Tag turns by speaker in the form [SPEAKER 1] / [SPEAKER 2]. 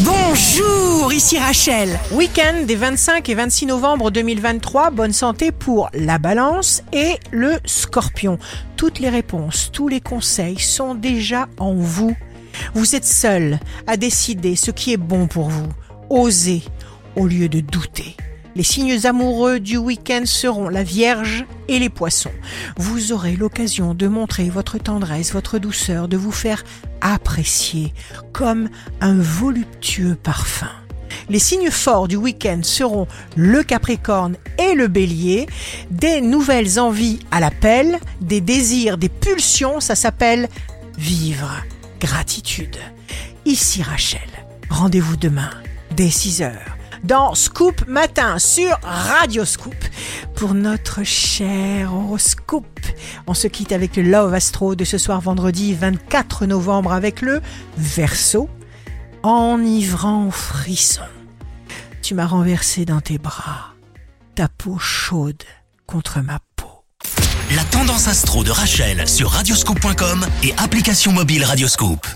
[SPEAKER 1] Bonjour, ici Rachel. Week-end des 25 et 26 novembre 2023, bonne santé pour la balance et le scorpion. Toutes les réponses, tous les conseils sont déjà en vous. Vous êtes seul à décider ce qui est bon pour vous. Osez au lieu de douter. Les signes amoureux du week-end seront la Vierge et les poissons. Vous aurez l'occasion de montrer votre tendresse, votre douceur, de vous faire apprécier comme un voluptueux parfum. Les signes forts du week-end seront le Capricorne et le Bélier. Des nouvelles envies à l'appel, des désirs, des pulsions, ça s'appelle vivre. Gratitude. Ici Rachel. Rendez-vous demain dès 6 heures dans Scoop Matin sur Radio Scoop pour notre cher horoscope. On se quitte avec le Love Astro de ce soir vendredi 24 novembre avec le Verseau, enivrant frisson. Tu m'as renversé dans tes bras, ta peau chaude contre ma peau.
[SPEAKER 2] La tendance astro de Rachel sur radioscope.com et application mobile Radioscope.